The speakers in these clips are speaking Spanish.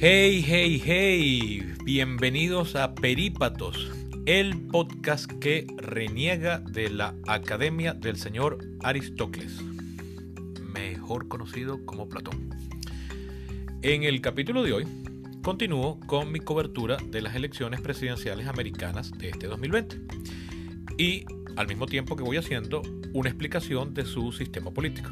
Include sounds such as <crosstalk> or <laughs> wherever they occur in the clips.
Hey, hey, hey, bienvenidos a Perípatos, el podcast que reniega de la Academia del Señor Aristócles, mejor conocido como Platón. En el capítulo de hoy continúo con mi cobertura de las elecciones presidenciales americanas de este 2020 y al mismo tiempo que voy haciendo una explicación de su sistema político.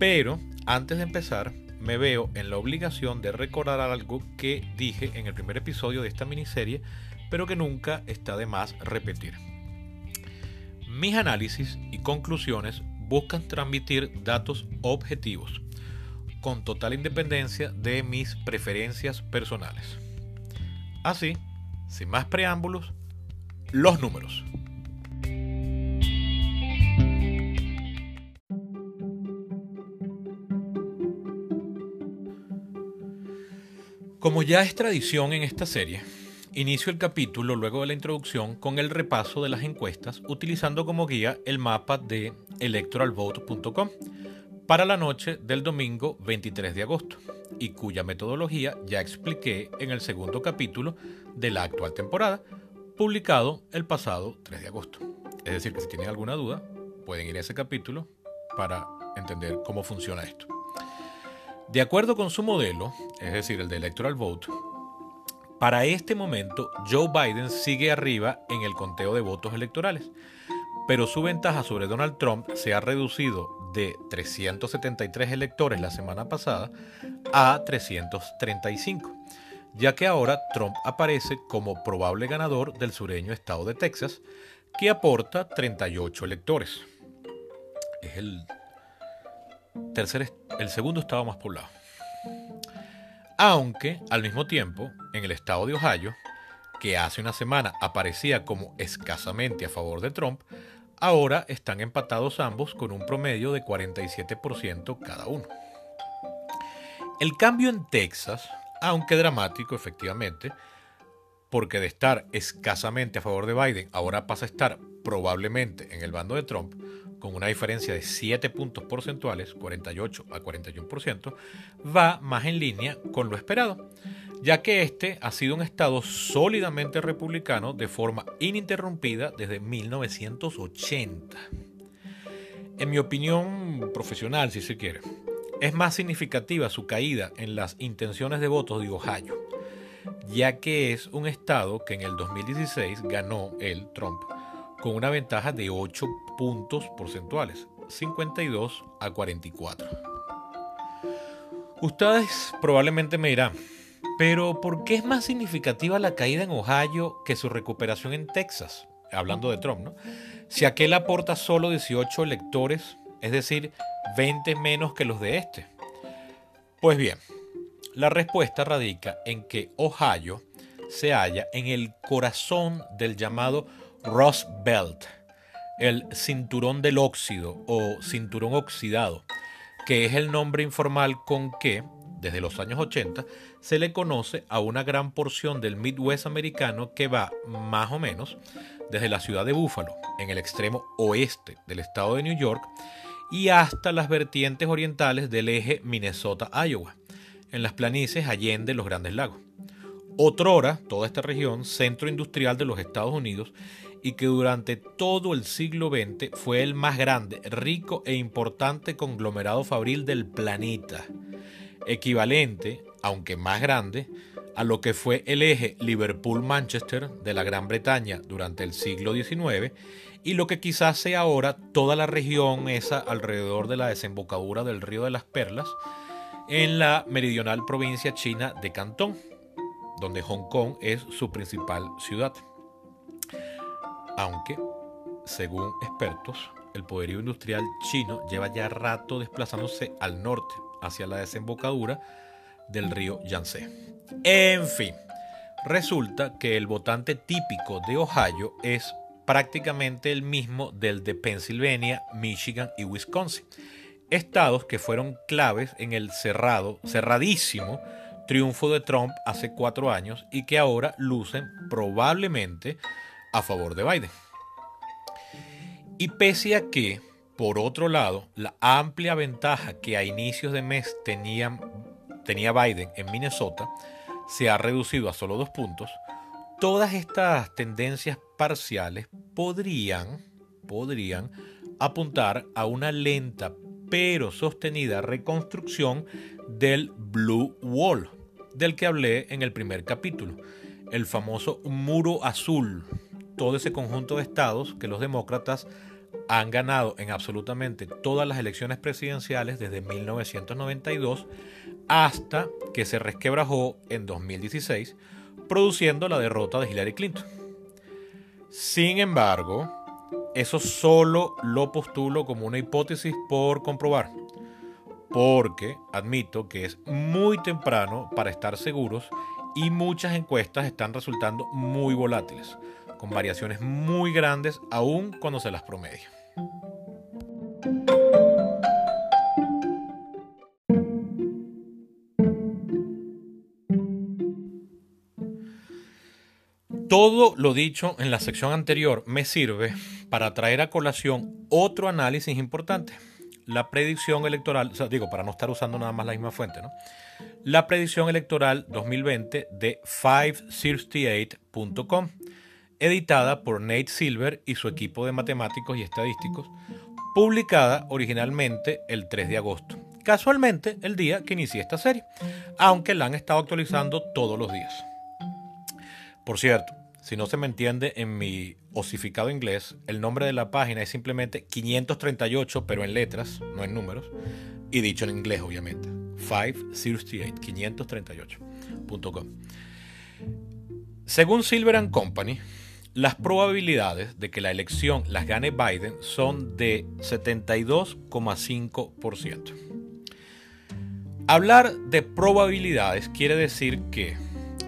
Pero antes de empezar, me veo en la obligación de recordar algo que dije en el primer episodio de esta miniserie, pero que nunca está de más repetir. Mis análisis y conclusiones buscan transmitir datos objetivos, con total independencia de mis preferencias personales. Así, sin más preámbulos, los números. Como ya es tradición en esta serie, inicio el capítulo luego de la introducción con el repaso de las encuestas utilizando como guía el mapa de electoralvote.com para la noche del domingo 23 de agosto y cuya metodología ya expliqué en el segundo capítulo de la actual temporada, publicado el pasado 3 de agosto. Es decir, que si tienen alguna duda, pueden ir a ese capítulo para entender cómo funciona esto. De acuerdo con su modelo, es decir, el de Electoral Vote, para este momento Joe Biden sigue arriba en el conteo de votos electorales, pero su ventaja sobre Donald Trump se ha reducido de 373 electores la semana pasada a 335, ya que ahora Trump aparece como probable ganador del sureño estado de Texas, que aporta 38 electores. Es el el segundo estado más poblado. Aunque al mismo tiempo, en el estado de Ohio, que hace una semana aparecía como escasamente a favor de Trump, ahora están empatados ambos con un promedio de 47% cada uno. El cambio en Texas, aunque dramático efectivamente, porque de estar escasamente a favor de Biden ahora pasa a estar probablemente en el bando de Trump, con una diferencia de 7 puntos porcentuales, 48 a 41%, va más en línea con lo esperado, ya que este ha sido un estado sólidamente republicano de forma ininterrumpida desde 1980. En mi opinión profesional, si se quiere, es más significativa su caída en las intenciones de votos de Ohio, ya que es un estado que en el 2016 ganó el Trump con una ventaja de 8 puntos porcentuales, 52 a 44. Ustedes probablemente me dirán, pero ¿por qué es más significativa la caída en Ohio que su recuperación en Texas? Hablando de Trump, ¿no? Si aquel aporta solo 18 electores, es decir, 20 menos que los de este. Pues bien, la respuesta radica en que Ohio se halla en el corazón del llamado Rust Belt, el cinturón del óxido o cinturón oxidado, que es el nombre informal con que, desde los años 80, se le conoce a una gran porción del Midwest americano que va más o menos desde la ciudad de Buffalo, en el extremo oeste del estado de New York, y hasta las vertientes orientales del eje Minnesota-Iowa, en las planicies allende los Grandes Lagos. Otrora, toda esta región, centro industrial de los Estados Unidos, y que durante todo el siglo XX fue el más grande, rico e importante conglomerado fabril del planeta, equivalente, aunque más grande, a lo que fue el eje Liverpool-Manchester de la Gran Bretaña durante el siglo XIX y lo que quizás sea ahora toda la región esa alrededor de la desembocadura del río de las Perlas en la meridional provincia china de Cantón, donde Hong Kong es su principal ciudad aunque, según expertos, el poderío industrial chino lleva ya rato desplazándose al norte, hacia la desembocadura del río Yangtze. En fin, resulta que el votante típico de Ohio es prácticamente el mismo del de Pennsylvania, Michigan y Wisconsin, estados que fueron claves en el cerrado, cerradísimo triunfo de Trump hace cuatro años y que ahora lucen probablemente a favor de Biden. Y pese a que, por otro lado, la amplia ventaja que a inicios de mes tenían tenía Biden en Minnesota se ha reducido a solo dos puntos, todas estas tendencias parciales podrían, podrían apuntar a una lenta pero sostenida reconstrucción del Blue Wall, del que hablé en el primer capítulo, el famoso muro azul, todo ese conjunto de estados que los demócratas han ganado en absolutamente todas las elecciones presidenciales desde 1992 hasta que se resquebrajó en 2016, produciendo la derrota de Hillary Clinton. Sin embargo, eso solo lo postulo como una hipótesis por comprobar, porque admito que es muy temprano para estar seguros y muchas encuestas están resultando muy volátiles, con variaciones muy grandes aún cuando se las promedia. Todo lo dicho en la sección anterior me sirve para traer a colación otro análisis importante. La predicción electoral, digo, para no estar usando nada más la misma fuente, ¿no? La predicción electoral 2020 de 568.com, editada por Nate Silver y su equipo de matemáticos y estadísticos, publicada originalmente el 3 de agosto, casualmente el día que inicié esta serie, aunque la han estado actualizando todos los días. Por cierto, si no se me entiende en mi osificado inglés, el nombre de la página es simplemente 538, pero en letras, no en números, y dicho en inglés, obviamente. 538, 538.com. Según Silver Company, las probabilidades de que la elección las gane Biden son de 72,5%. Hablar de probabilidades quiere decir que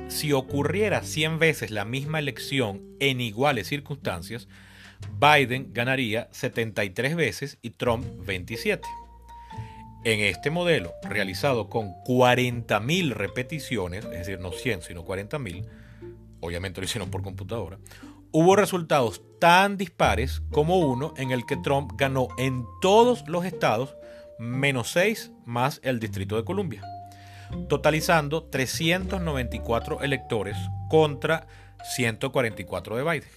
si ocurriera 100 veces la misma elección en iguales circunstancias, Biden ganaría 73 veces y Trump 27. En este modelo, realizado con 40.000 repeticiones, es decir, no 100, sino 40.000, obviamente lo hicieron por computadora, hubo resultados tan dispares como uno en el que Trump ganó en todos los estados menos 6 más el Distrito de Columbia totalizando 394 electores contra 144 de Biden.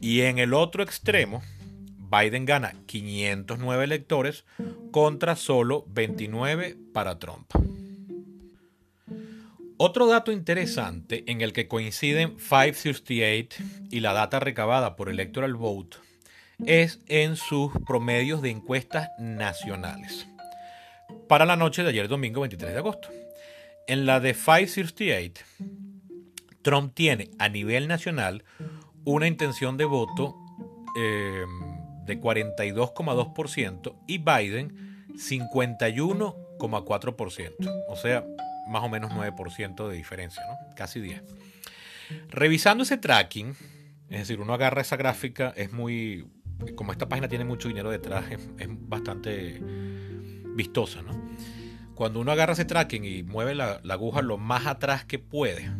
Y en el otro extremo, Biden gana 509 electores contra solo 29 para Trump. Otro dato interesante en el que coinciden 568 y la data recabada por Electoral Vote es en sus promedios de encuestas nacionales para la noche de ayer domingo 23 de agosto. En la de 568, Trump tiene a nivel nacional una intención de voto eh, de 42,2% y Biden 51,4%. O sea, más o menos 9% de diferencia, ¿no? Casi 10. Revisando ese tracking, es decir, uno agarra esa gráfica, es muy... Como esta página tiene mucho dinero detrás, es bastante vistosa, ¿no? Cuando uno agarra ese tracking y mueve la, aguja lo más atrás que puede,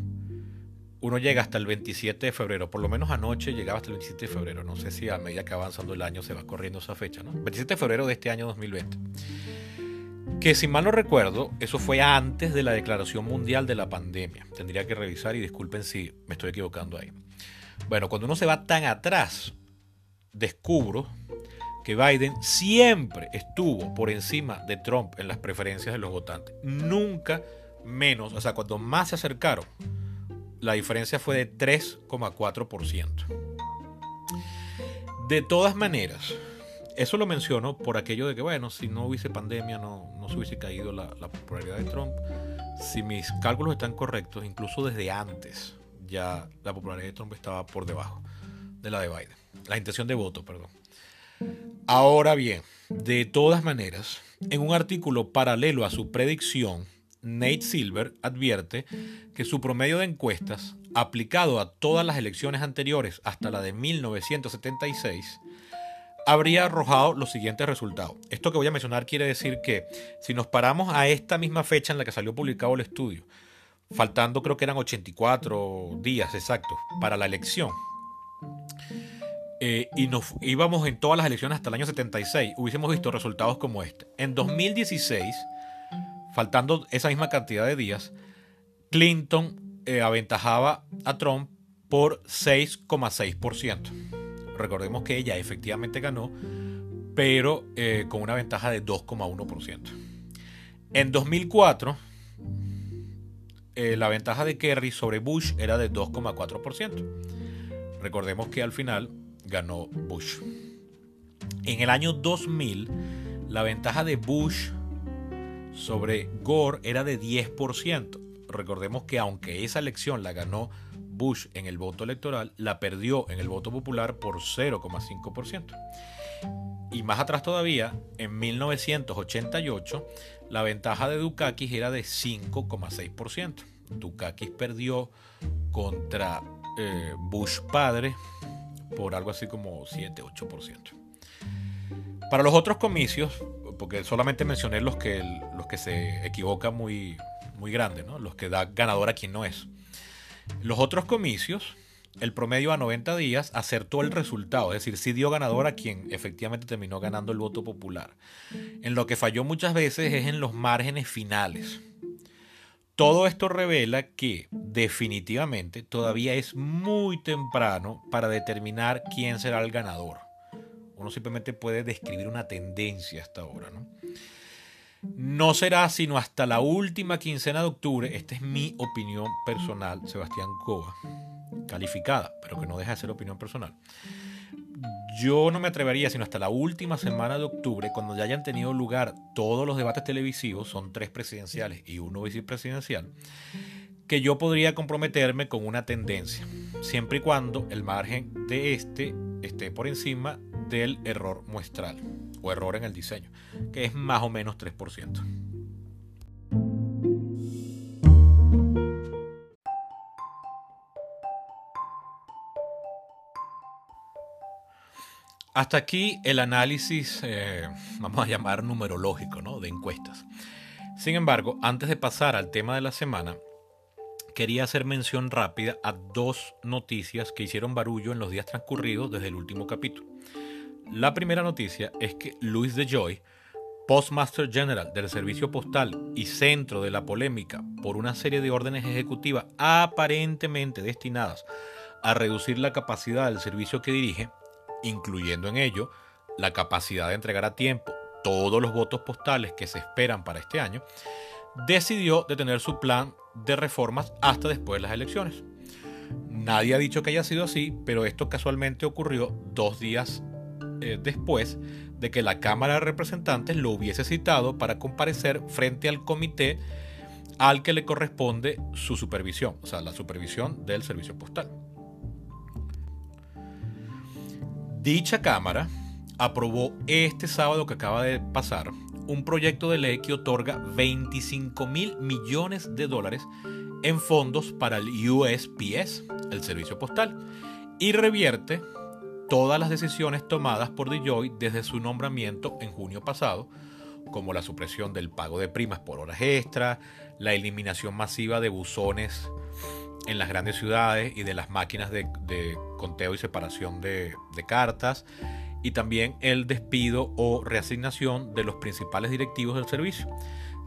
uno llega hasta el 27 de febrero, por lo menos anoche llegaba hasta el 27 de febrero, no sé si a medida que va avanzando el año se va corriendo esa fecha, ¿no? 27 de febrero de este año 2020. Que si mal no recuerdo, eso fue antes de la declaración mundial de la pandemia. Tendría que revisar y disculpen si me estoy equivocando ahí. Bueno, cuando uno se va tan atrás, descubro que Biden siempre estuvo por encima de Trump en las preferencias de los votantes. Nunca menos, o sea, cuando más se acercaron, la diferencia fue de 3,4%. De todas maneras, eso lo menciono por aquello de que, bueno, si no hubiese pandemia, no, no se hubiese caído la, la popularidad de Trump. Si mis cálculos están correctos, incluso desde antes ya la popularidad de Trump estaba por debajo de la de Biden. La intención de voto, perdón. Ahora bien, de todas maneras, en un artículo paralelo a su predicción, Nate Silver advierte que su promedio de encuestas, aplicado a todas las elecciones anteriores hasta la de 1976, habría arrojado los siguientes resultados. Esto que voy a mencionar quiere decir que si nos paramos a esta misma fecha en la que salió publicado el estudio, faltando creo que eran 84 días exactos para la elección, eh, y nos íbamos en todas las elecciones hasta el año 76, hubiésemos visto resultados como este. En 2016, faltando esa misma cantidad de días, Clinton eh, aventajaba a Trump por 6,6%. Recordemos que ella efectivamente ganó, pero eh, con una ventaja de 2,1%. En 2004, eh, la ventaja de Kerry sobre Bush era de 2,4%. Recordemos que al final ganó Bush. En el año 2000, la ventaja de Bush sobre Gore era de 10%. Recordemos que aunque esa elección la ganó Bush en el voto electoral, la perdió en el voto popular por 0,5%. Y más atrás todavía, en 1988, la ventaja de Dukakis era de 5,6%. Dukakis perdió contra eh, Bush padre por algo así como 7-8%. Para los otros comicios, porque solamente mencioné los que, los que se equivocan muy, muy grande, ¿no? los que da ganador a quien no es. Los otros comicios, el promedio a 90 días acertó el resultado, es decir, sí dio ganador a quien efectivamente terminó ganando el voto popular. En lo que falló muchas veces es en los márgenes finales. Todo esto revela que definitivamente todavía es muy temprano para determinar quién será el ganador. Uno simplemente puede describir una tendencia hasta ahora. ¿no? No será sino hasta la última quincena de octubre, esta es mi opinión personal, Sebastián Cova, calificada, pero que no deja de ser opinión personal. Yo no me atrevería sino hasta la última semana de octubre, cuando ya hayan tenido lugar todos los debates televisivos, son tres presidenciales y uno vicepresidencial, que yo podría comprometerme con una tendencia, siempre y cuando el margen de este esté por encima del error muestral o error en el diseño, que es más o menos 3%. Hasta aquí el análisis, eh, vamos a llamar numerológico, ¿no? de encuestas. Sin embargo, antes de pasar al tema de la semana, quería hacer mención rápida a dos noticias que hicieron barullo en los días transcurridos desde el último capítulo. La primera noticia es que Luis de Joy, Postmaster General del Servicio Postal y centro de la polémica por una serie de órdenes ejecutivas aparentemente destinadas a reducir la capacidad del servicio que dirige, incluyendo en ello la capacidad de entregar a tiempo todos los votos postales que se esperan para este año, decidió detener su plan de reformas hasta después de las elecciones. Nadie ha dicho que haya sido así, pero esto casualmente ocurrió dos días eh, después de que la Cámara de Representantes lo hubiese citado para comparecer frente al comité al que le corresponde su supervisión, o sea, la supervisión del servicio postal. Dicha Cámara aprobó este sábado que acaba de pasar un proyecto de ley que otorga 25 mil millones de dólares en fondos para el USPS, el servicio postal, y revierte todas las decisiones tomadas por DeJoy desde su nombramiento en junio pasado, como la supresión del pago de primas por horas extra, la eliminación masiva de buzones en las grandes ciudades y de las máquinas de, conteo y separación de, de cartas, y también el despido o reasignación de los principales directivos del servicio,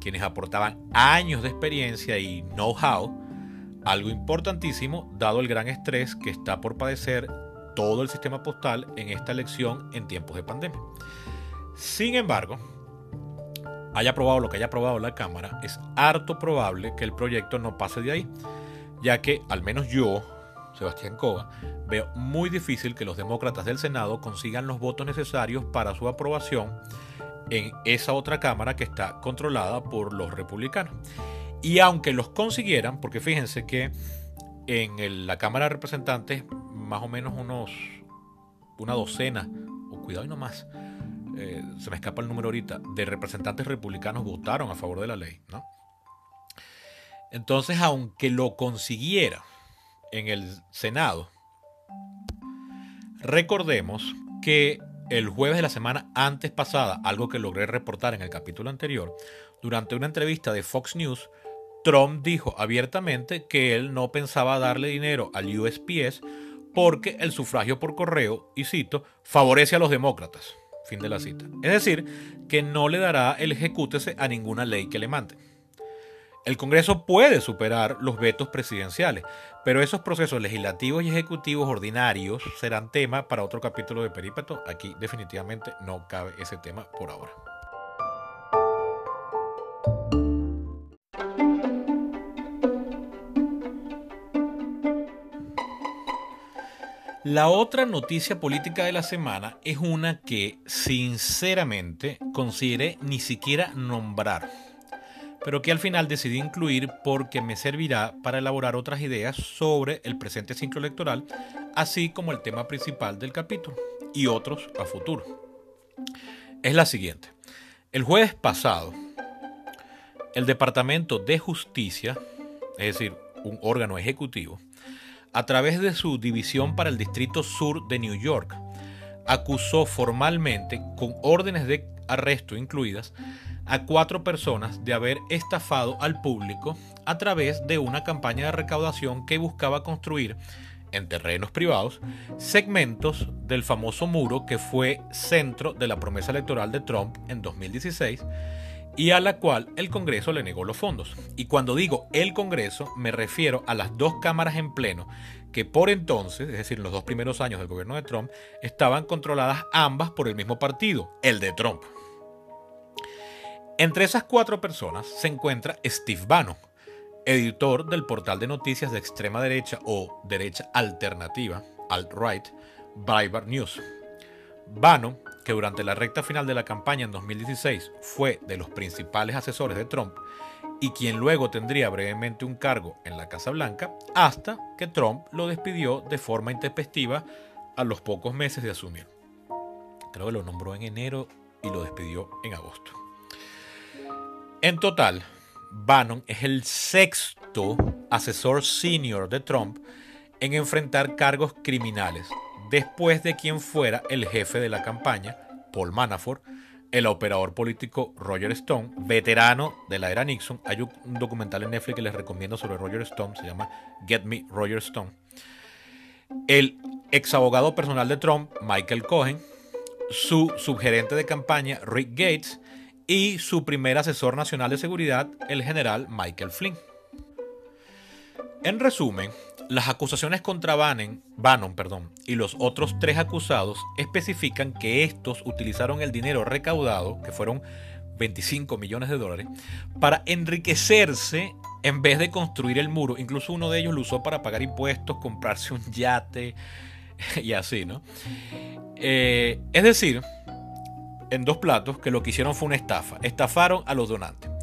quienes aportaban años de experiencia y know-how, algo importantísimo dado el gran estrés que está por padecer todo el sistema postal en esta elección en tiempos de pandemia. Sin embargo, haya aprobado lo que haya aprobado la Cámara, es harto probable que el proyecto no pase de ahí, ya que al menos yo, Sebastián Cova, veo muy difícil que los demócratas del Senado consigan los votos necesarios para su aprobación en esa otra Cámara que está controlada por los republicanos. Y aunque los consiguieran, porque fíjense que en la Cámara de Representantes más o menos unos una docena, o cuidado y no más, eh, se me escapa el número ahorita, de representantes republicanos votaron a favor de la ley, ¿no? Entonces, aunque lo consiguiera en el Senado, recordemos que el jueves de la semana antes pasada, algo que logré reportar en el capítulo anterior, durante una entrevista de Fox News, Trump dijo abiertamente que él no pensaba darle dinero al USPS porque el sufragio por correo, y cito, favorece a los demócratas. Fin de la cita. Es decir, que no le dará el ejecútese a ninguna ley que le mande. El Congreso puede superar los vetos presidenciales, pero esos procesos legislativos y ejecutivos ordinarios serán tema para otro capítulo de Perípeto. Aquí definitivamente no cabe ese tema por ahora. La otra noticia política de la semana es una que sinceramente consideré ni siquiera nombrar, pero que al final decidí incluir porque me servirá para elaborar otras ideas sobre el presente ciclo electoral, así como el tema principal del capítulo y otros a futuro. Es la siguiente. El jueves pasado, el Departamento de Justicia, es decir, un órgano ejecutivo, a través de su división para el Distrito Sur de New York, acusó formalmente, con órdenes de arresto incluidas, a cuatro personas de haber estafado al público a través de una campaña de recaudación que buscaba construir en terrenos privados segmentos del famoso muro que fue centro de la promesa electoral de Trump en 2016 y a la cual el Congreso le negó los fondos. Y cuando digo el Congreso, me refiero a las dos cámaras en pleno que por entonces, es decir, en los dos primeros años del gobierno de Trump, estaban controladas ambas por el mismo partido, el de Trump. Entre esas cuatro personas se encuentra Steve Bannon, editor del portal de noticias de extrema derecha o derecha alternativa, alt-right, Breitbart News. Bannon que durante la recta final de la campaña en 2016 fue de los principales asesores de Trump y quien luego tendría brevemente un cargo en la Casa Blanca, hasta que Trump lo despidió de forma intempestiva a los pocos meses de asumir. Creo que lo nombró en enero y lo despidió en agosto. En total, Bannon es el sexto asesor senior de Trump en enfrentar cargos criminales después de quien fuera el jefe de la campaña, Paul Manafort, el operador político Roger Stone, veterano de la era Nixon. Hay un documental en Netflix que les recomiendo sobre Roger Stone, se llama Get Me Roger Stone. El ex abogado personal de Trump, Michael Cohen, su subgerente de campaña, Rick Gates, y su primer asesor nacional de seguridad, el general Michael Flynn. En resumen, las acusaciones contra Bannon, y los otros tres acusados especifican que estos utilizaron el dinero recaudado, que fueron 25 millones de dólares, para enriquecerse en vez de construir el muro. Incluso uno de ellos lo usó para pagar impuestos, comprarse un yate <laughs> y así, ¿no? Eh, es decir, en dos platos, que lo que hicieron fue una estafa. Estafaron a los donantes.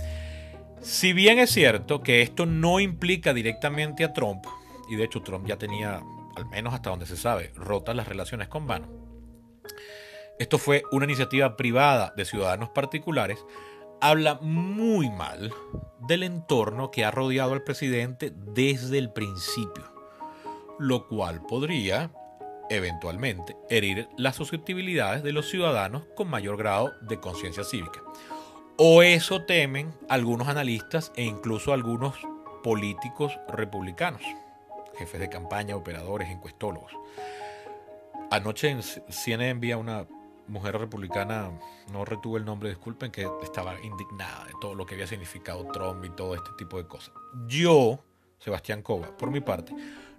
Si bien es cierto que esto no implica directamente a Trump, y de hecho Trump ya tenía, al menos hasta donde se sabe, rotas las relaciones con Bannon. Esto fue una iniciativa privada de ciudadanos particulares. Habla muy mal del entorno que ha rodeado al presidente desde el principio, lo cual podría eventualmente herir las susceptibilidades de los ciudadanos con mayor grado de conciencia cívica. O eso temen algunos analistas e incluso algunos políticos republicanos jefes de campaña, operadores, encuestólogos. Anoche en CNN envía una mujer republicana, no retuve el nombre, disculpen, que estaba indignada de todo lo que había significado Trump y todo este tipo de cosas. Yo, Sebastián Cova, por mi parte,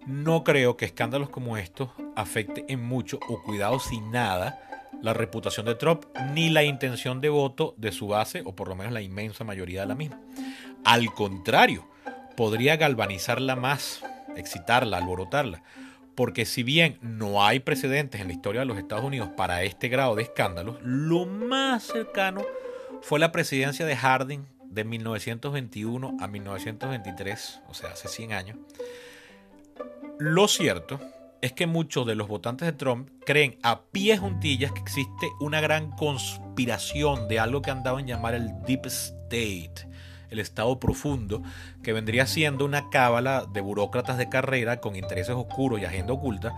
no creo que escándalos como estos afecte en mucho o cuidado sin nada la reputación de Trump ni la intención de voto de su base o por lo menos la inmensa mayoría de la misma. Al contrario, podría galvanizarla más excitarla, alborotarla. Porque si bien no hay precedentes en la historia de los Estados Unidos para este grado de escándalos, lo más cercano fue la presidencia de Harding de 1921 a 1923, o sea, hace 100 años. Lo cierto es que muchos de los votantes de Trump creen a pies juntillas que existe una gran conspiración de algo que andaban a llamar el Deep State, el Estado profundo, que vendría siendo una cábala de burócratas de carrera con intereses oscuros y agenda oculta,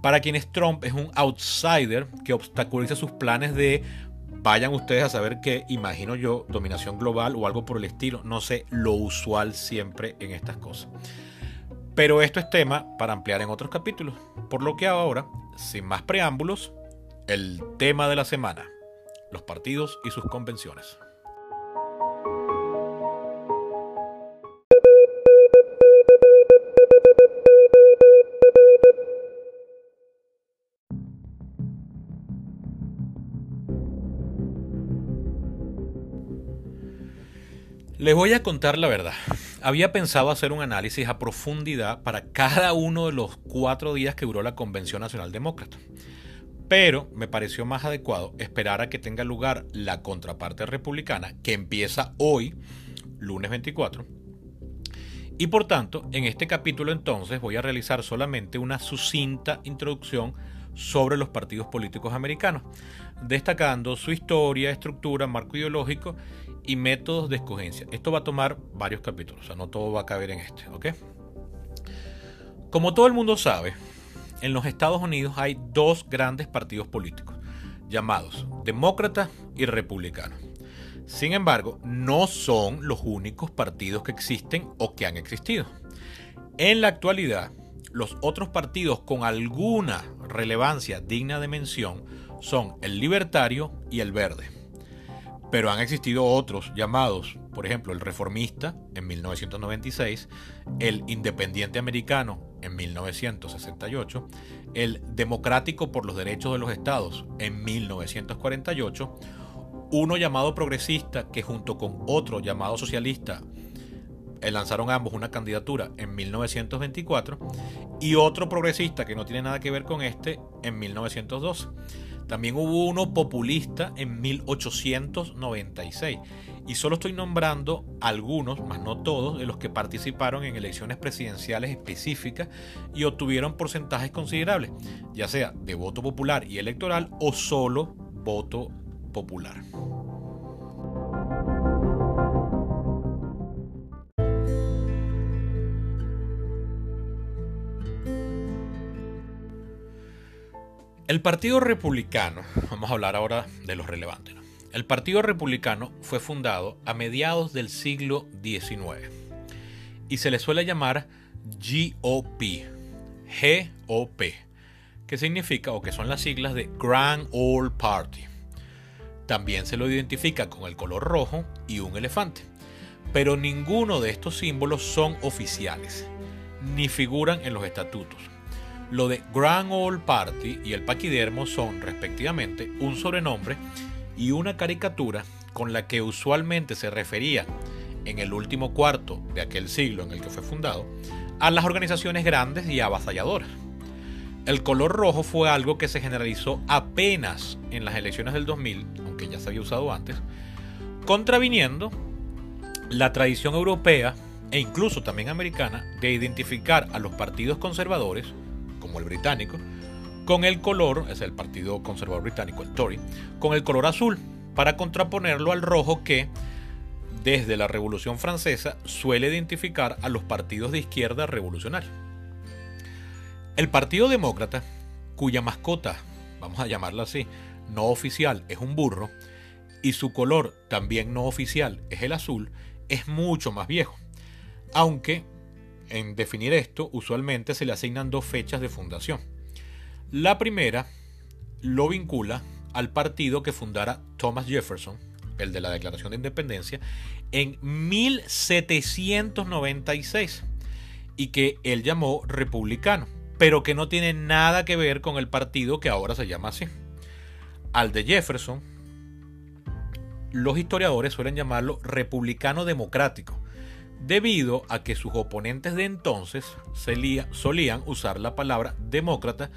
para quienes Trump es un outsider que obstaculiza sus planes de, vayan ustedes a saber qué, imagino yo, dominación global o algo por el estilo, no sé, lo usual siempre en estas cosas. Pero esto es tema para ampliar en otros capítulos, por lo que ahora, sin más preámbulos, el tema de la semana, los partidos y sus convenciones. Les voy a contar la verdad. Había pensado hacer un análisis a profundidad para cada uno de los cuatro días que duró la Convención Nacional Demócrata. Pero me pareció más adecuado esperar a que tenga lugar la contraparte republicana, que empieza hoy, lunes 24. Y por tanto, en este capítulo entonces voy a realizar solamente una sucinta introducción sobre los partidos políticos americanos, destacando su historia, estructura, marco ideológico y métodos de escogencia. Esto va a tomar varios capítulos, o sea, no todo va a caber en este, ¿ok? Como todo el mundo sabe, en los Estados Unidos hay dos grandes partidos políticos, llamados demócratas y republicanos. Sin embargo, no son los únicos partidos que existen o que han existido. En la actualidad, los otros partidos con alguna relevancia digna de mención son el libertario y el verde. Pero han existido otros llamados, por ejemplo, el reformista en 1996, el independiente americano en 1968, el democrático por los derechos de los estados en 1948, uno llamado progresista que junto con otro llamado socialista eh, lanzaron ambos una candidatura en 1924 y otro progresista que no tiene nada que ver con este en 1912. También hubo uno populista en 1896 y solo estoy nombrando algunos, más no todos, de los que participaron en elecciones presidenciales específicas y obtuvieron porcentajes considerables, ya sea de voto popular y electoral o solo voto popular. El Partido Republicano, <laughs> vamos a hablar ahora de los relevantes. El Partido Republicano fue fundado a mediados del siglo XIX y se le suele llamar GOP, GOP, que significa o que son las siglas de Grand Old Party. También se lo identifica con el color rojo y un elefante, pero ninguno de estos símbolos son oficiales, ni figuran en los estatutos. Lo de Grand Old Party y el paquidermo son, respectivamente, un sobrenombre y una caricatura con la que usualmente se refería en el último cuarto de aquel siglo en el que fue fundado a las organizaciones grandes y avasalladoras. El color rojo fue algo que se generalizó apenas en las elecciones del 2000, aunque ya se había usado antes, contraviniendo la tradición europea e incluso también americana de identificar a los partidos conservadores como el británico, con el color, es el Partido Conservador Británico, el Tory, con el color azul, para contraponerlo al rojo que, desde la Revolución Francesa, suele identificar a los partidos de izquierda revolucionarios. El Partido Demócrata, cuya mascota, vamos a llamarla así, no oficial es un burro, y su color también no oficial es el azul, es mucho más viejo. Aunque en definir esto, usualmente se le asignan dos fechas de fundación. La primera lo vincula al partido que fundara Thomas Jefferson, el de la Declaración de Independencia, en 1796 y que él llamó republicano, pero que no tiene nada que ver con el partido que ahora se llama así. Al de Jefferson, los historiadores suelen llamarlo republicano democrático, debido a que sus oponentes de entonces solían usar la palabra demócrata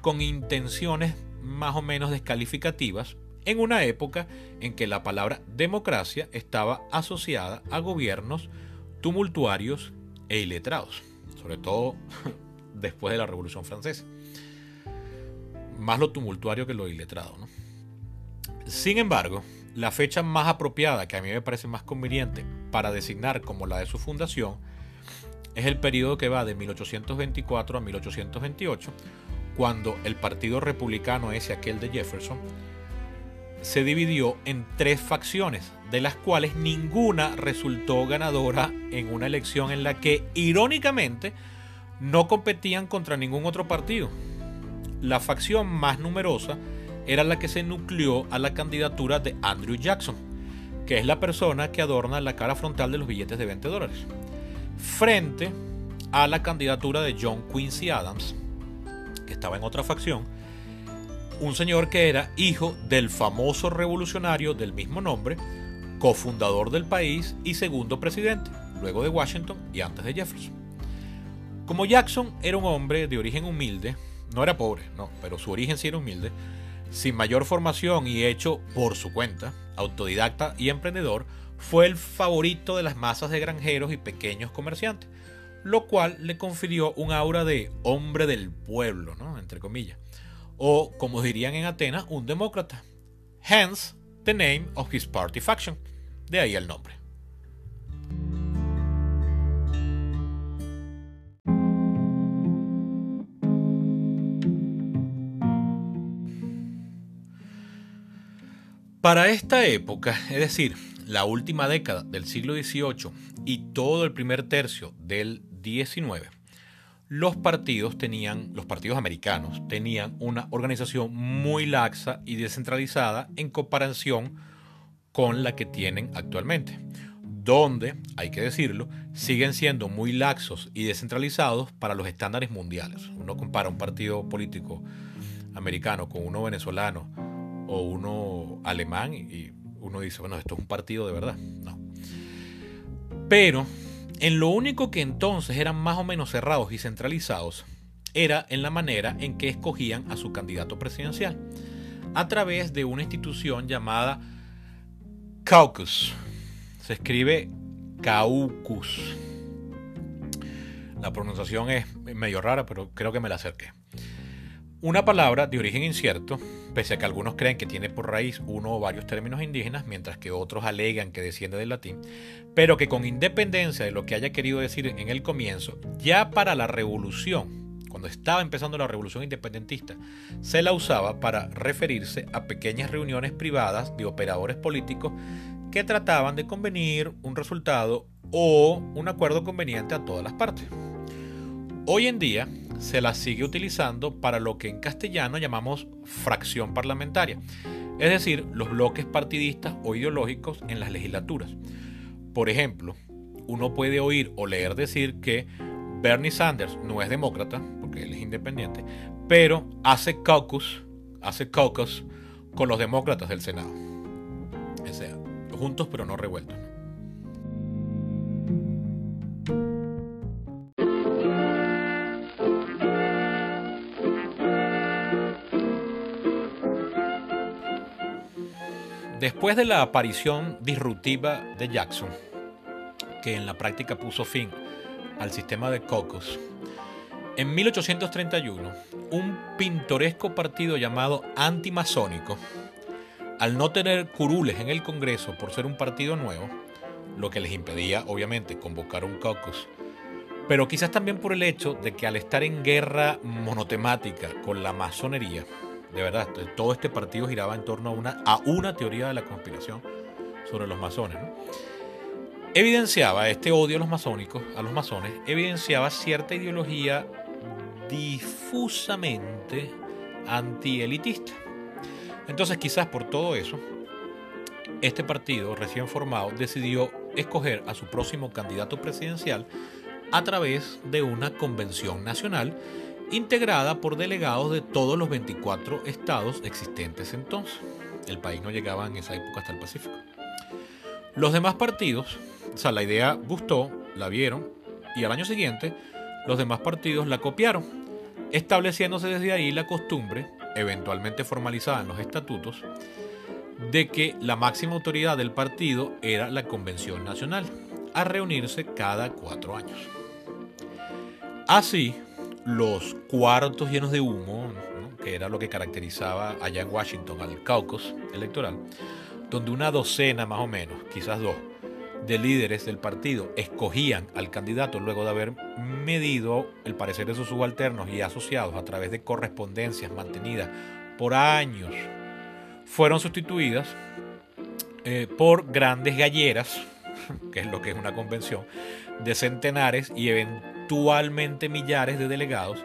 con intenciones más o menos descalificativas en una época en que la palabra democracia estaba asociada a gobiernos tumultuarios e iletrados, sobre todo <laughs> después de la Revolución Francesa. Más lo tumultuario que lo iletrado. Sin embargo, la fecha más apropiada, que a mí me parece más conveniente para designar como la de su fundación, es el periodo que va de 1824 a 1828, cuando el Partido Republicano, ese aquel de Jefferson, se dividió en tres facciones, de las cuales ninguna resultó ganadora en una elección en la que, irónicamente, no competían contra ningún otro partido. La facción más numerosa era la que se nucleó a la candidatura de Andrew Jackson, que es la persona que adorna la cara frontal de los billetes de 20 dólares, frente a la candidatura de John Quincy Adams, que estaba en otra facción, un señor que era hijo del famoso revolucionario del mismo nombre, cofundador del país y segundo presidente, luego de Washington y antes de Jefferson. Como Jackson era un hombre de origen humilde, no era pobre, no, pero su origen sí era humilde, sin mayor formación y hecho por su cuenta, autodidacta y emprendedor, fue el favorito de las masas de granjeros y pequeños comerciantes, lo cual le confirió un aura de hombre del pueblo, ¿no? entre comillas, o como dirían en Atenas, un demócrata. Hence, the name of his party faction, de ahí el nombre. Para esta época, es decir, la última década del siglo XVIII y todo el primer tercio del XIX, los partidos tenían, los partidos americanos tenían una organización muy laxa y descentralizada en comparación con la que tienen actualmente, donde, hay que decirlo, siguen siendo muy laxos y descentralizados para los estándares mundiales. Uno compara un partido político americano con uno venezolano o uno alemán y uno dice, bueno, esto es un partido de verdad. No. Pero en lo único que entonces eran más o menos cerrados y centralizados era en la manera en que escogían a su candidato presidencial, a través de una institución llamada caucus. Se escribe caucus. La pronunciación es medio rara, pero creo que me la acerqué. Una palabra de origen incierto, pese a que algunos creen que tiene por raíz uno o varios términos indígenas, mientras que otros alegan que desciende del latín, pero que con independencia de lo que haya querido decir en el comienzo, ya para la revolución, cuando estaba empezando la revolución independentista, se la usaba para referirse a pequeñas reuniones privadas de operadores políticos que trataban de convenir un resultado o un acuerdo conveniente a todas las partes. Hoy en día, se la sigue utilizando para lo que en castellano llamamos fracción parlamentaria, es decir, los bloques partidistas o ideológicos en las legislaturas. Por ejemplo, uno puede oír o leer decir que Bernie Sanders no es demócrata, porque él es independiente, pero hace caucus, hace caucus con los demócratas del Senado. Juntos pero no revueltos. Después de la aparición disruptiva de Jackson, que en la práctica puso fin al sistema de caucus, en 1831, un pintoresco partido llamado antimasónico, al no tener curules en el Congreso por ser un partido nuevo, lo que les impedía obviamente convocar un caucus, pero quizás también por el hecho de que al estar en guerra monotemática con la masonería, de verdad, todo este partido giraba en torno a una, a una teoría de la conspiración sobre los masones. Evidenciaba este odio a los masónicos, a los masones, evidenciaba cierta ideología difusamente antielitista. Entonces, quizás por todo eso, este partido recién formado decidió escoger a su próximo candidato presidencial a través de una convención nacional integrada por delegados de todos los 24 estados existentes entonces. El país no llegaba en esa época hasta el Pacífico. Los demás partidos, o sea, la idea gustó, la vieron, y al año siguiente los demás partidos la copiaron, estableciéndose desde ahí la costumbre, eventualmente formalizada en los estatutos, de que la máxima autoridad del partido era la Convención Nacional, a reunirse cada cuatro años. Así, los cuartos llenos de humo, que era lo que caracterizaba allá en Washington al caucus electoral, donde una docena más o menos, quizás dos, de líderes del partido escogían al candidato luego de haber medido el parecer de sus subalternos y asociados a través de correspondencias mantenidas por años, fueron sustituidas eh, por grandes galleras, <laughs> que es lo que es una convención, de centenares y eventualmente actualmente millares de delegados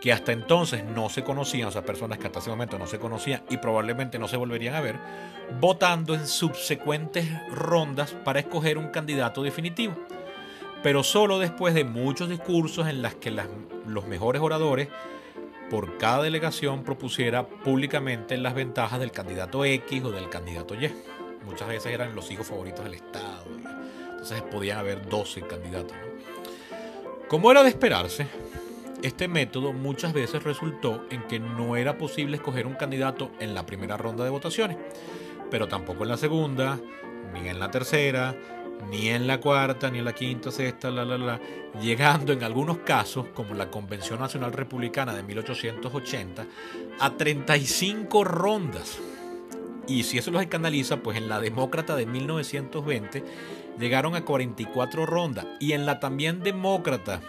que hasta entonces no se conocían, o sea, personas que hasta ese momento no se conocían y probablemente no se volverían a ver, votando en subsecuentes rondas para escoger un candidato definitivo. Pero solo después de muchos discursos en las que los mejores oradores por cada delegación propusiera públicamente las ventajas del candidato X o del candidato Y. muchas veces eran los hijos favoritos del Estado. Entonces podían haber 12 candidatos. Como era de esperarse, este método muchas veces resultó en que no era posible escoger un candidato en la primera ronda de votaciones, pero tampoco en la segunda, ni en la tercera, ni en la cuarta, ni en la quinta, sexta, la, la, la, llegando en algunos casos, como la Convención Nacional Republicana de 1880, a 35 rondas. Y si eso los escandaliza, pues en la Demócrata de 1920 llegaron a 44 rondas. Y en la también Demócrata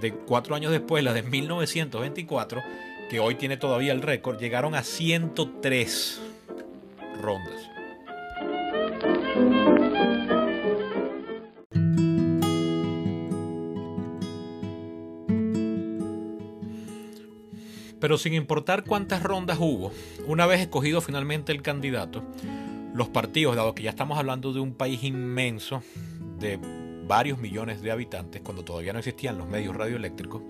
de cuatro años después, la de 1924, que hoy tiene todavía el récord, llegaron a 103 rondas. Pero sin importar cuántas rondas hubo, una vez escogido finalmente el candidato, los partidos, dado que ya estamos hablando de un país inmenso, de varios millones de habitantes, cuando todavía no existían los medios radioeléctricos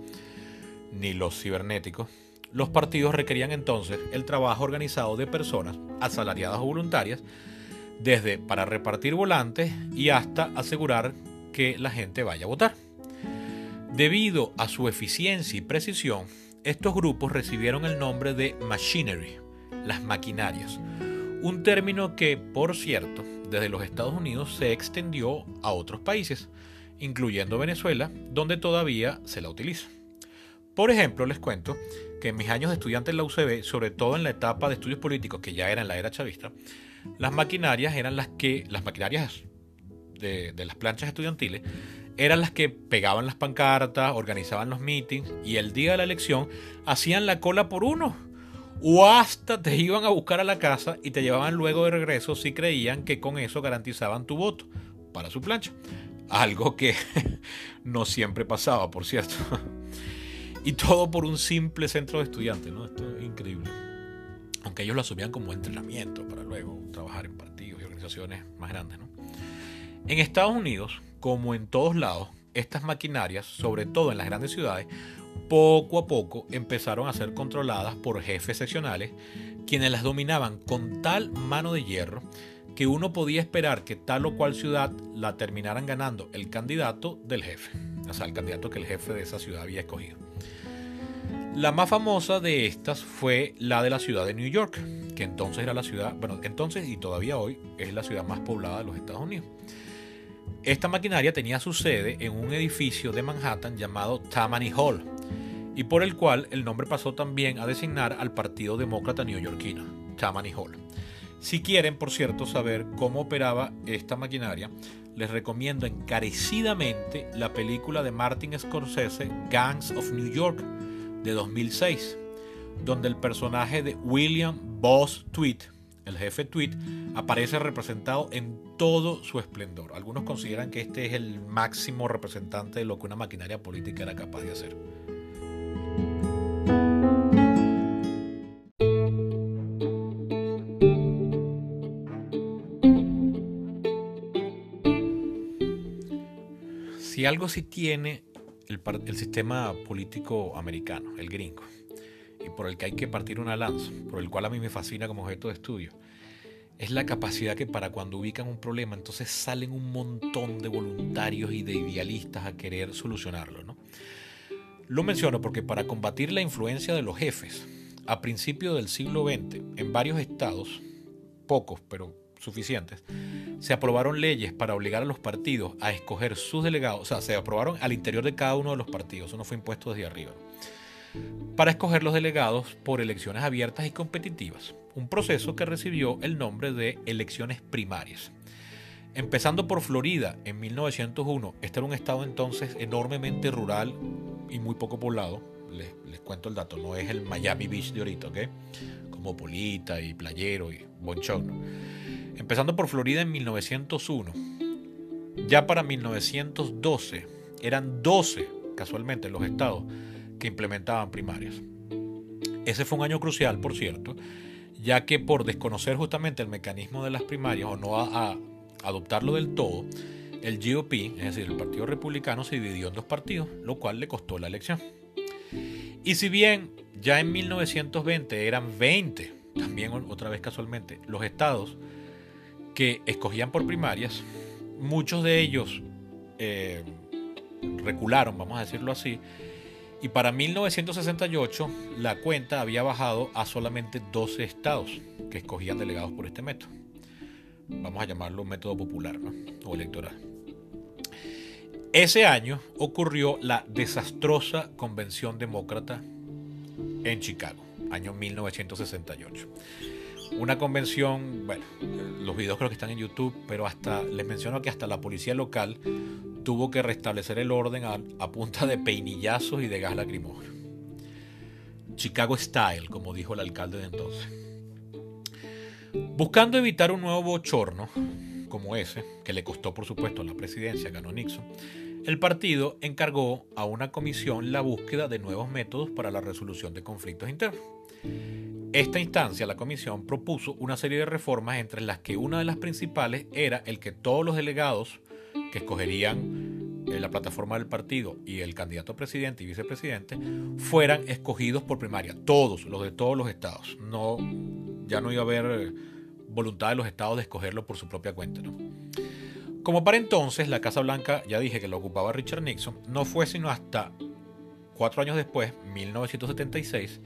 ni los cibernéticos, los partidos requerían entonces el trabajo organizado de personas asalariadas o voluntarias, desde para repartir volantes y hasta asegurar que la gente vaya a votar. Debido a su eficiencia y precisión, estos grupos recibieron el nombre de machinery, las maquinarias, un término que, por cierto, desde los Estados Unidos se extendió a otros países, incluyendo Venezuela, donde todavía se la utiliza. Por ejemplo, les cuento que en mis años de estudiante en la UCB, sobre todo en la etapa de estudios políticos, que ya era en la era chavista, las maquinarias eran las que, las maquinarias de, de las planchas estudiantiles, eran las que pegaban las pancartas, organizaban los meetings y el día de la elección hacían la cola por uno o hasta te iban a buscar a la casa y te llevaban luego de regreso si creían que con eso garantizaban tu voto para su plancha. Algo que <laughs> no siempre pasaba, por cierto. Y todo por un simple centro de estudiantes, ¿no? Esto es increíble. Aunque ellos lo asumían como entrenamiento para luego trabajar en partidos y organizaciones más grandes, ¿no? En Estados Unidos, como en todos lados, estas maquinarias, sobre todo en las grandes ciudades, poco a poco empezaron a ser controladas por jefes seccionales, quienes las dominaban con tal mano de hierro que uno podía esperar que tal o cual ciudad la terminaran ganando el candidato del jefe, o sea, el candidato que el jefe de esa ciudad había escogido. La más famosa de estas fue la de la ciudad de New York, que entonces era la ciudad, bueno, entonces y todavía hoy es la ciudad más poblada de los Estados Unidos. Esta maquinaria tenía su sede en un edificio de Manhattan llamado Tammany Hall, y por el cual el nombre pasó también a designar al Partido Demócrata neoyorquino, Tammany Hall. Si quieren, por cierto, saber cómo operaba esta maquinaria, les recomiendo encarecidamente la película de Martin Scorsese, Gangs of New York, de 2006, donde el personaje de William Boss Tweet, el jefe Tweet, aparece representado en todo su esplendor. Algunos consideran que este es el máximo representante de lo que una maquinaria política era capaz de hacer. Algo sí tiene el, el, sistema político americano, el gringo, y por el que hay que partir una lanza, por el cual a mí me fascina como objeto de estudio, es la capacidad que para cuando ubican un problema, entonces salen un montón de voluntarios y de idealistas a querer solucionarlo. ¿no? Lo menciono porque para combatir la influencia de los jefes, a principios del siglo XX, en varios estados, pocos pero suficientes, se aprobaron leyes para obligar a los partidos a escoger sus delegados, o sea, se aprobaron al interior de cada uno de los partidos, eso no fue impuesto desde arriba, para escoger los delegados por elecciones abiertas y competitivas, un proceso que recibió el nombre de elecciones primarias. Empezando por Florida en 1901, este era un estado entonces enormemente rural y muy poco poblado. Les, les, cuento el dato, no es el Miami Beach de ahorita, ¿ok? Como Polita y Playero y Bonchón. Empezando por Florida en 1901. Ya para 1912 eran 12, casualmente, los estados que implementaban primarias. Ese fue un año crucial, por cierto, ya que por desconocer justamente el mecanismo de las primarias o no adoptarlo del todo, el GOP, es decir, el Partido Republicano, se dividió en dos partidos, lo cual le costó la elección. Y si bien ya en 1920 eran 20, también otra vez casualmente, los estados que escogían por primarias. Muchos de ellos eh, recularon, vamos a decirlo así, y para 1968 la cuenta había bajado a solamente 12 estados que escogían delegados por este método. Vamos a llamarlo método popular o electoral. Ese año ocurrió la desastrosa convención demócrata en Chicago, año 1968. Una convención, bueno, los videos creo que están en YouTube, pero hasta les menciono que hasta la policía local tuvo que restablecer el orden a, punta de peinillazos y de gas lacrimógeno. Chicago Style, como dijo el alcalde de entonces. Buscando evitar un nuevo bochorno como ese, que le costó por supuesto la presidencia, ganó Nixon, el partido encargó a una comisión la búsqueda de nuevos métodos para la resolución de conflictos internos. Esta instancia, la comisión, propuso una serie de reformas entre las que una de las principales era el que todos los delegados que escogerían eh, la plataforma del partido y el candidato a presidente y vicepresidente fueran escogidos por primaria, todos, los de todos los estados. No, ya no iba a haber eh, voluntad de los estados de escogerlo por su propia cuenta. Como para entonces la Casa Blanca, ya dije que lo ocupaba Richard Nixon, no fue sino hasta cuatro años después, 1976,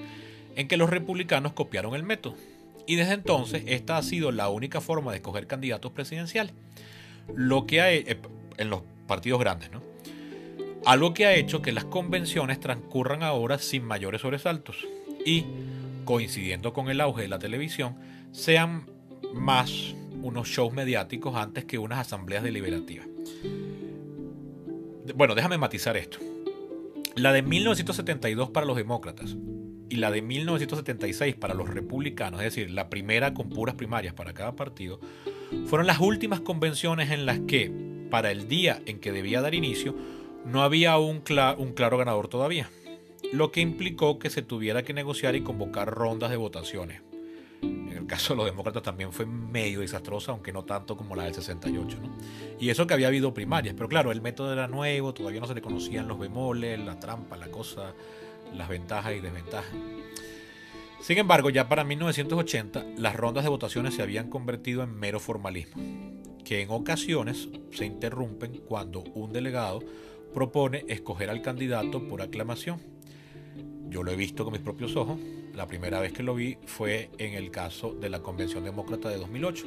en que los republicanos copiaron el método. Y desde entonces esta ha sido la única forma de escoger candidatos presidenciales lo que ha, eh, en los partidos grandes, ¿no? Algo que ha hecho que las convenciones transcurran ahora sin mayores sobresaltos y, coincidiendo con el auge de la televisión, sean más unos shows mediáticos antes que unas asambleas deliberativas. Bueno, déjame matizar esto. La de 1972 para los demócratas y la de 1976 para los republicanos, es decir, la primera con puras primarias para cada partido, fueron las últimas convenciones en las que, para el día en que debía dar inicio, no había un, un claro ganador todavía, lo que implicó que se tuviera que negociar y convocar rondas de votaciones. En el caso de los demócratas también fue medio desastrosa, aunque no tanto como la del 68. Y eso que había habido primarias, pero claro, el método era nuevo, todavía no se le conocían los bemoles, la trampa, la cosa, las ventajas y desventajas. Sin embargo, ya para 1980 las rondas de votaciones se habían convertido en mero formalismo, que en ocasiones se interrumpen cuando un delegado propone escoger al candidato por aclamación. Yo lo he visto con mis propios ojos. La primera vez que lo vi fue en el caso de la Convención Demócrata de 2008,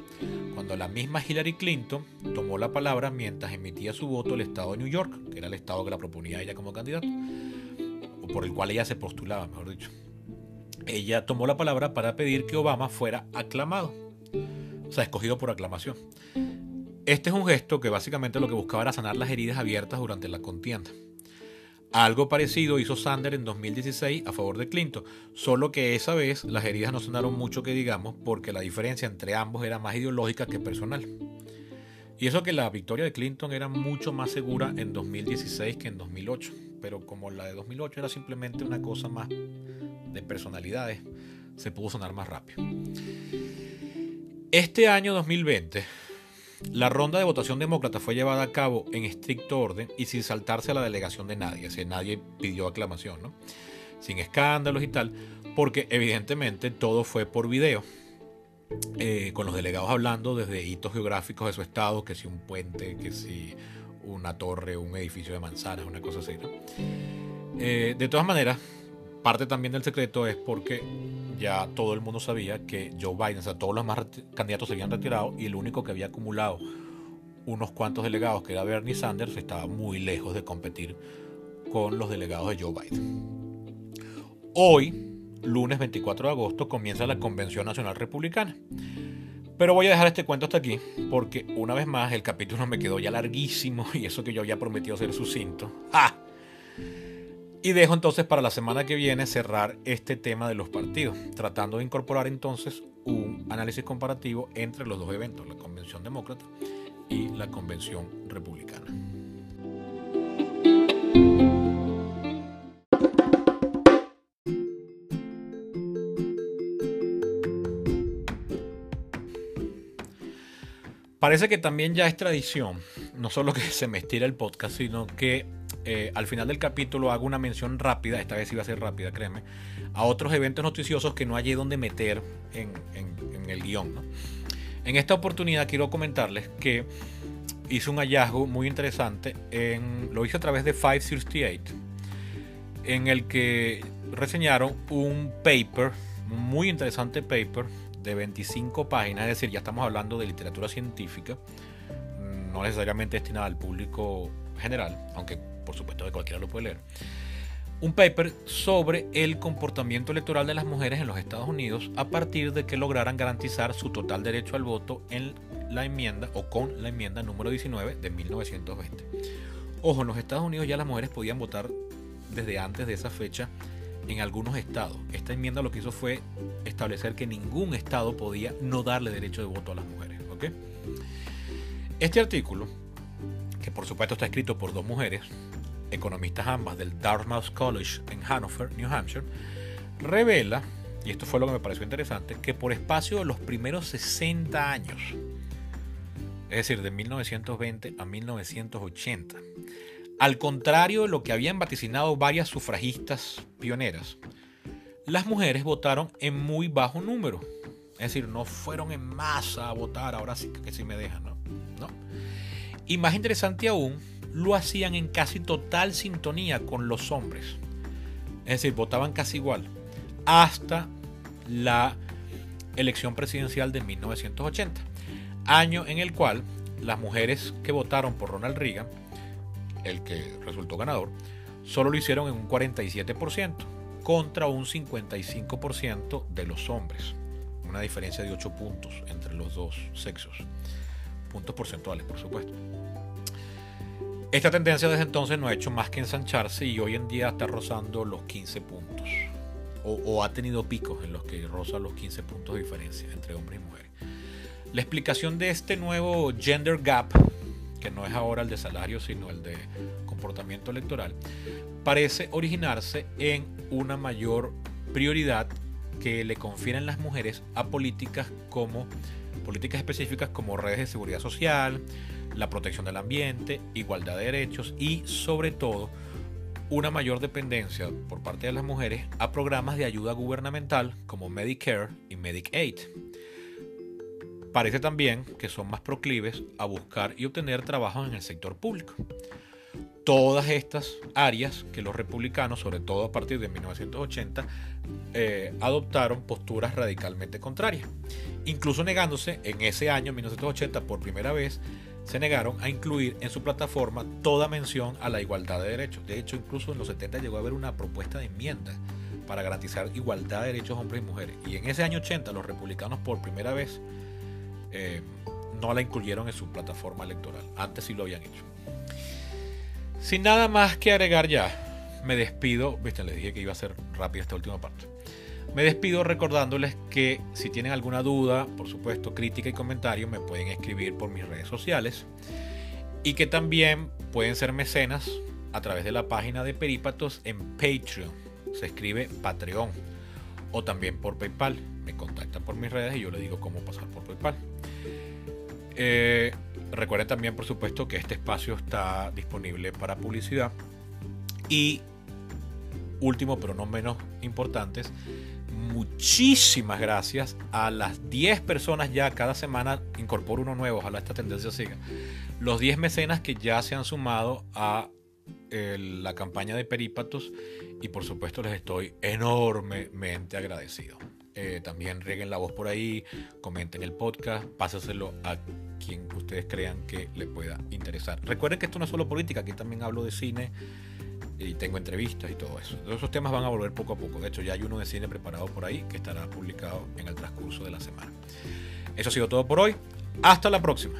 cuando la misma Hillary Clinton tomó la palabra mientras emitía su voto el estado de New York, que era el estado que la proponía ella como candidato, por el cual ella se postulaba, mejor dicho ella tomó la palabra para pedir que Obama fuera aclamado, o sea, escogido por aclamación. Este es un gesto que básicamente lo que buscaba era sanar las heridas abiertas durante la contienda. Algo parecido hizo Sanders en 2016 a favor de Clinton, solo que esa vez las heridas no sonaron mucho que digamos porque la diferencia entre ambos era más ideológica que personal. Y eso que la victoria de Clinton era mucho más segura en 2016 que en 2008, pero como la de 2008 era simplemente una cosa más de personalidades, se pudo sonar más rápido. Este año 2020, la ronda de votación demócrata fue llevada a cabo en estricto orden y sin saltarse a la delegación de nadie, si nadie pidió aclamación, ¿no? sin escándalos y tal, porque evidentemente todo fue por video, eh, con los delegados hablando desde hitos geográficos de su estado, que si un puente, que si una torre, un edificio de manzanas, una cosa así. Eh, de todas maneras, parte también del secreto es porque ya todo el mundo sabía que Joe Biden, o sea, todos los más candidatos se habían retirado y el único que había acumulado unos cuantos delegados, que era Bernie Sanders, estaba muy lejos de competir con los delegados de Joe Biden. Hoy, lunes 24 de agosto, comienza la Convención Nacional Republicana. Pero voy a dejar este cuento hasta aquí, porque una vez más el capítulo me quedó ya larguísimo <laughs> y eso que yo había prometido ser sucinto. ¡Ah! Y dejo entonces para la semana que viene cerrar este tema de los partidos, tratando de incorporar entonces un análisis comparativo entre los dos eventos, la Convención Demócrata y la Convención Republicana. Parece que también ya es tradición, no solo que <laughs> se me estira el podcast, sino que eh, al final del capítulo hago una mención rápida, esta vez iba a ser rápida, créeme, a otros eventos noticiosos que no hallé donde meter en, el guion. En esta oportunidad quiero comentarles que hice un hallazgo muy interesante, en, lo hice a través de 568, en el que reseñaron un paper, un muy interesante paper de 25 páginas, es decir, ya estamos hablando de literatura científica, no necesariamente destinada al público general, aunque por supuesto que cualquiera lo puede leer. Un paper sobre el comportamiento electoral de las mujeres en los Estados Unidos a partir de que lograran garantizar su total derecho al voto en la enmienda o con la enmienda número 19 de 1920. Ojo, en los Estados Unidos ya las mujeres podían votar desde antes de esa fecha en algunos estados. Esta enmienda lo que hizo fue establecer que ningún estado podía no darle derecho de voto a las mujeres. Este artículo, que por supuesto está escrito por dos mujeres, economistas ambas del Dartmouth College en Hanover, New Hampshire, revela, y esto fue lo que me pareció interesante, que por espacio de los primeros 60 años, es decir, de 1920 a 1980, al contrario de lo que habían vaticinado varias sufragistas pioneras, las mujeres votaron en muy bajo número. Es decir, no fueron en masa a votar, ahora sí que sí me dejan, ¿no? ¿no? Y más interesante aún, lo hacían en casi total sintonía con los hombres. Es decir, votaban casi igual. Hasta la elección presidencial de 1980. Año en el cual las mujeres que votaron por Ronald Reagan, el que resultó ganador, solo lo hicieron en un 47% contra un 55% de los hombres. Una diferencia de 8 puntos entre los dos sexos. Puntos porcentuales, por supuesto. Esta tendencia desde entonces no ha hecho más que ensancharse y hoy en día está rozando los 15 puntos. O, ha tenido picos en los que roza los 15 puntos de diferencia entre hombres y mujeres. La explicación de este nuevo gender gap, que no es ahora el de salario, sino el de comportamiento electoral, parece originarse en una mayor prioridad que le confieren las mujeres a políticas como políticas específicas como redes de seguridad social, la protección del ambiente, igualdad de derechos y sobre todo una mayor dependencia por parte de las mujeres a programas de ayuda gubernamental como Medicare y Medicaid. Parece también que son más proclives a buscar y obtener trabajo en el sector público. Todas estas áreas que los republicanos, sobre todo a partir de 1980, eh, adoptaron posturas radicalmente contrarias, incluso negándose en ese año 1980 por primera vez se negaron a incluir en su plataforma toda mención a la igualdad de derechos. De hecho, incluso en los 70 llegó a haber una propuesta de enmienda para garantizar igualdad de derechos hombres y mujeres. Y en ese año 80 los republicanos por primera vez eh, no la incluyeron en su plataforma electoral. Antes sí lo habían hecho. Sin nada más que agregar ya, me despido. Viste, les dije que iba a ser rápida esta última parte. Me despido recordándoles que si tienen alguna duda, por supuesto, crítica y comentario, me pueden escribir por mis redes sociales. Y que también pueden ser mecenas a través de la página de Perípatos en Patreon. Se escribe Patreon. O también por PayPal. Me contactan por mis redes y yo les digo cómo pasar por PayPal. Eh, recuerden también, por supuesto, que este espacio está disponible para publicidad. Y último, pero no menos importantes, muchísimas gracias a las 10 personas ya cada semana incorporo uno nuevo, ojalá esta tendencia siga. Los 10 mecenas que ya se han sumado a la campaña de Perípatos y por supuesto les estoy enormemente agradecido. Eh, también rieguen la voz por ahí, comenten el podcast, pásaselo a quien ustedes crean que le pueda interesar. Recuerden que esto no es solo política, aquí también hablo de cine y tengo entrevistas y todo eso. Esos temas van a volver poco a poco. De hecho, ya hay uno de cine preparado por ahí que estará publicado en el transcurso de la semana. Eso ha sido todo por hoy. Hasta la próxima.